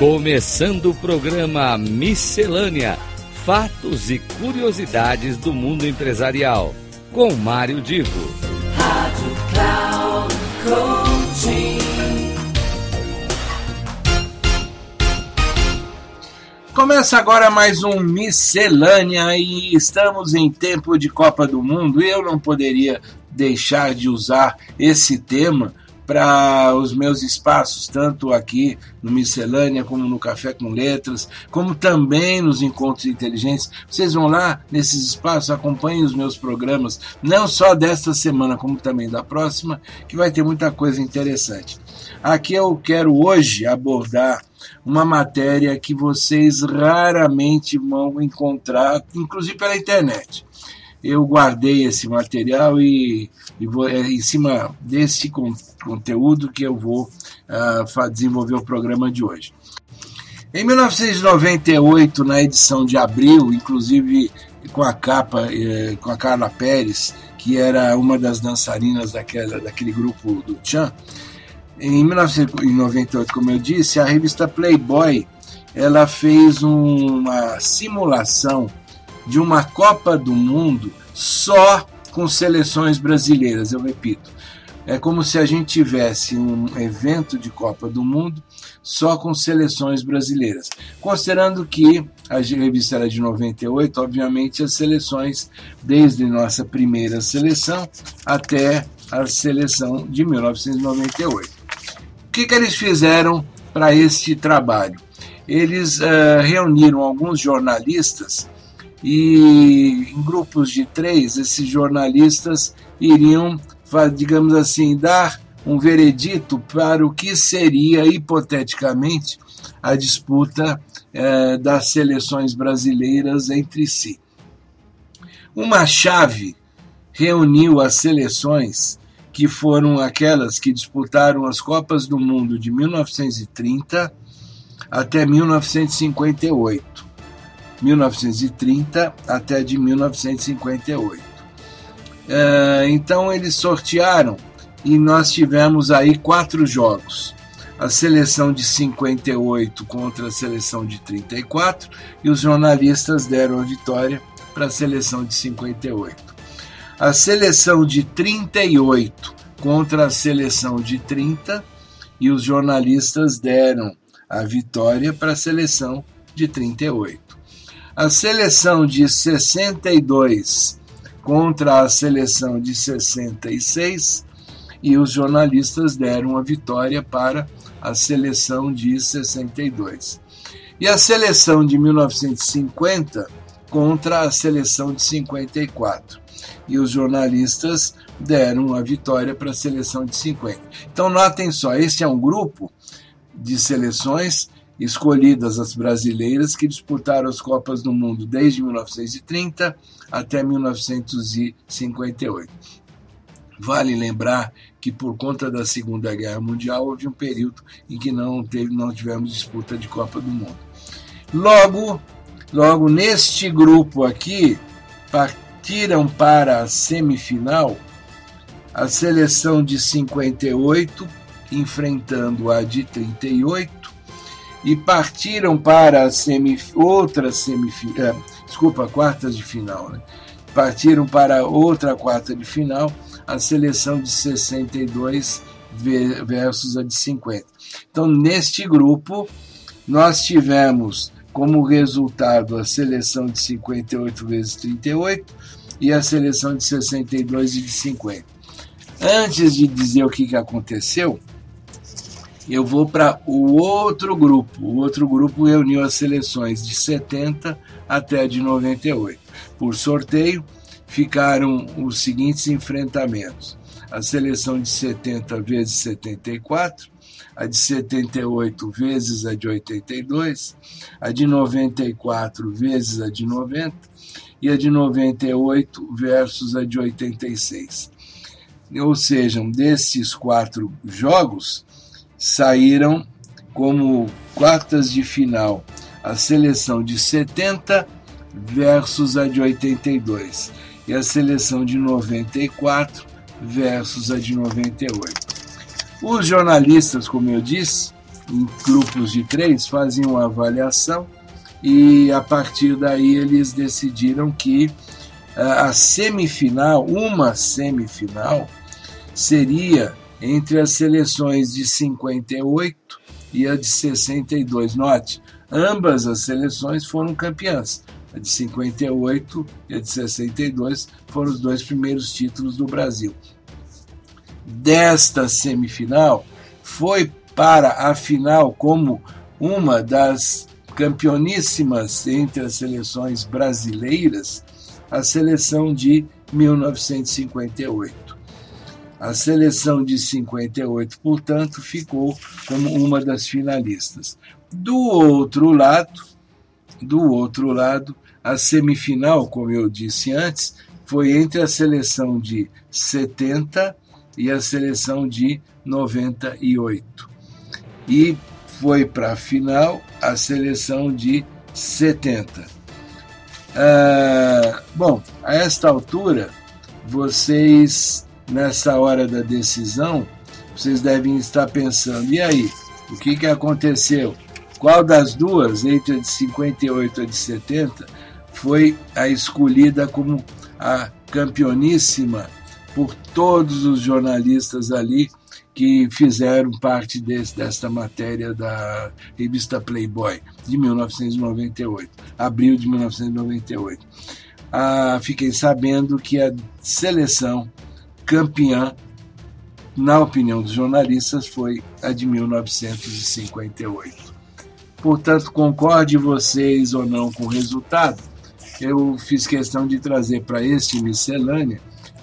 Começando o programa Miscelânea: Fatos e Curiosidades do Mundo Empresarial, com Mário Divo. Rádio Cloud Coaching. Começa agora mais um Miscelânea e estamos em tempo de Copa do Mundo e eu não poderia deixar de usar esse tema para os meus espaços, tanto aqui no Miscelânea, como no Café com Letras, como também nos Encontros Inteligentes. Vocês vão lá nesses espaços, acompanhem os meus programas, não só desta semana, como também da próxima, que vai ter muita coisa interessante. Aqui eu quero hoje abordar uma matéria que vocês raramente vão encontrar, inclusive pela internet eu guardei esse material e, e vou, é em cima desse con conteúdo que eu vou uh, desenvolver o programa de hoje. Em 1998, na edição de abril, inclusive com a capa eh, com a Carla Pérez, que era uma das dançarinas daquela, daquele grupo do Chan, em 1998, como eu disse, a revista Playboy ela fez uma simulação de uma Copa do Mundo só com seleções brasileiras, eu repito. É como se a gente tivesse um evento de Copa do Mundo só com seleções brasileiras. Considerando que a revista era de 98, obviamente as seleções, desde nossa primeira seleção até a seleção de 1998. O que, que eles fizeram para este trabalho? Eles uh, reuniram alguns jornalistas e em grupos de três, esses jornalistas iriam, digamos assim, dar um veredito para o que seria, hipoteticamente, a disputa eh, das seleções brasileiras entre si. Uma chave reuniu as seleções que foram aquelas que disputaram as Copas do Mundo de 1930 até 1958 1930 até de 1958. É, então eles sortearam e nós tivemos aí quatro jogos. A seleção de 58 contra a seleção de 34 e os jornalistas deram a vitória para a seleção de 58. A seleção de 38 contra a seleção de 30 e os jornalistas deram a vitória para a seleção de 38 a seleção de 62 contra a seleção de 66 e os jornalistas deram a vitória para a seleção de 62. E a seleção de 1950 contra a seleção de 54. E os jornalistas deram a vitória para a seleção de 50. Então notem só, esse é um grupo de seleções escolhidas as brasileiras que disputaram as Copas do Mundo desde 1930 até 1958. Vale lembrar que por conta da Segunda Guerra Mundial houve um período em que não, teve, não tivemos disputa de Copa do Mundo. Logo, logo neste grupo aqui, partiram para a semifinal a seleção de 58 enfrentando a de 38 e partiram para a outra semifinal, é, desculpa, quartas de final, né? partiram para outra quarta de final, a seleção de 62 versus a de 50. Então, neste grupo, nós tivemos como resultado a seleção de 58 vezes 38 e a seleção de 62 e de 50. Antes de dizer o que, que aconteceu, eu vou para o outro grupo. O outro grupo reuniu as seleções de 70 até de 98. Por sorteio, ficaram os seguintes enfrentamentos: a seleção de 70 vezes 74, a de 78 vezes a de 82, a de 94 vezes a de 90 e a de 98 versus a de 86. Ou seja, desses quatro jogos, saíram como quartas de final a seleção de 70 versus a de 82 e a seleção de 94 versus a de 98. Os jornalistas, como eu disse, em grupos de três, faziam uma avaliação e a partir daí eles decidiram que a semifinal, uma semifinal, seria entre as seleções de 58 e a de 62. Note, ambas as seleções foram campeãs. A de 58 e a de 62 foram os dois primeiros títulos do Brasil. Desta semifinal, foi para a final como uma das campeoníssimas entre as seleções brasileiras, a seleção de 1958. A seleção de 58, portanto, ficou como uma das finalistas. Do outro lado, do outro lado, a semifinal, como eu disse antes, foi entre a seleção de 70 e a seleção de 98. E foi para a final a seleção de 70. Ah, bom, a esta altura, vocês nessa hora da decisão, vocês devem estar pensando: e aí, o que, que aconteceu? Qual das duas, entre a de 58 e a de 70, foi a escolhida como a campeoníssima por todos os jornalistas ali que fizeram parte desse, desta matéria da revista Playboy de 1998, abril de 1998. Ah, fiquei sabendo que a seleção campeã, na opinião dos jornalistas, foi a de 1958. Portanto, concorde vocês ou não com o resultado, eu fiz questão de trazer para este miscelânea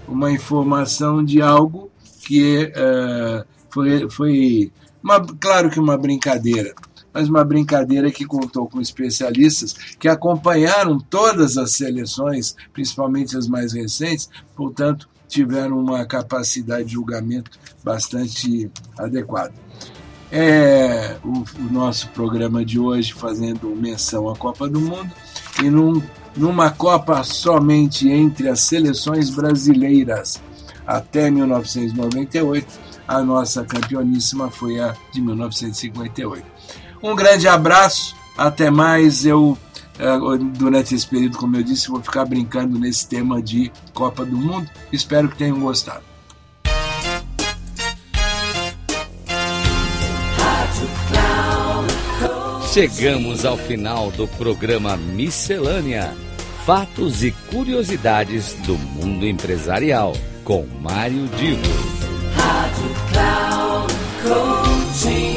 uma informação de algo que uh, foi, foi uma, claro que uma brincadeira, mas uma brincadeira que contou com especialistas que acompanharam todas as seleções, principalmente as mais recentes, portanto, tiveram uma capacidade de julgamento bastante adequada. É o, o nosso programa de hoje fazendo menção à Copa do Mundo e num, numa Copa somente entre as seleções brasileiras até 1998, a nossa campeoníssima foi a de 1958. Um grande abraço, até mais. Eu durante esse período, como eu disse, vou ficar brincando nesse tema de Copa do Mundo. Espero que tenham gostado. Chegamos ao final do programa Miscelânea: Fatos e Curiosidades do Mundo Empresarial, com Mário Divo. Rádio Cloud Coaching.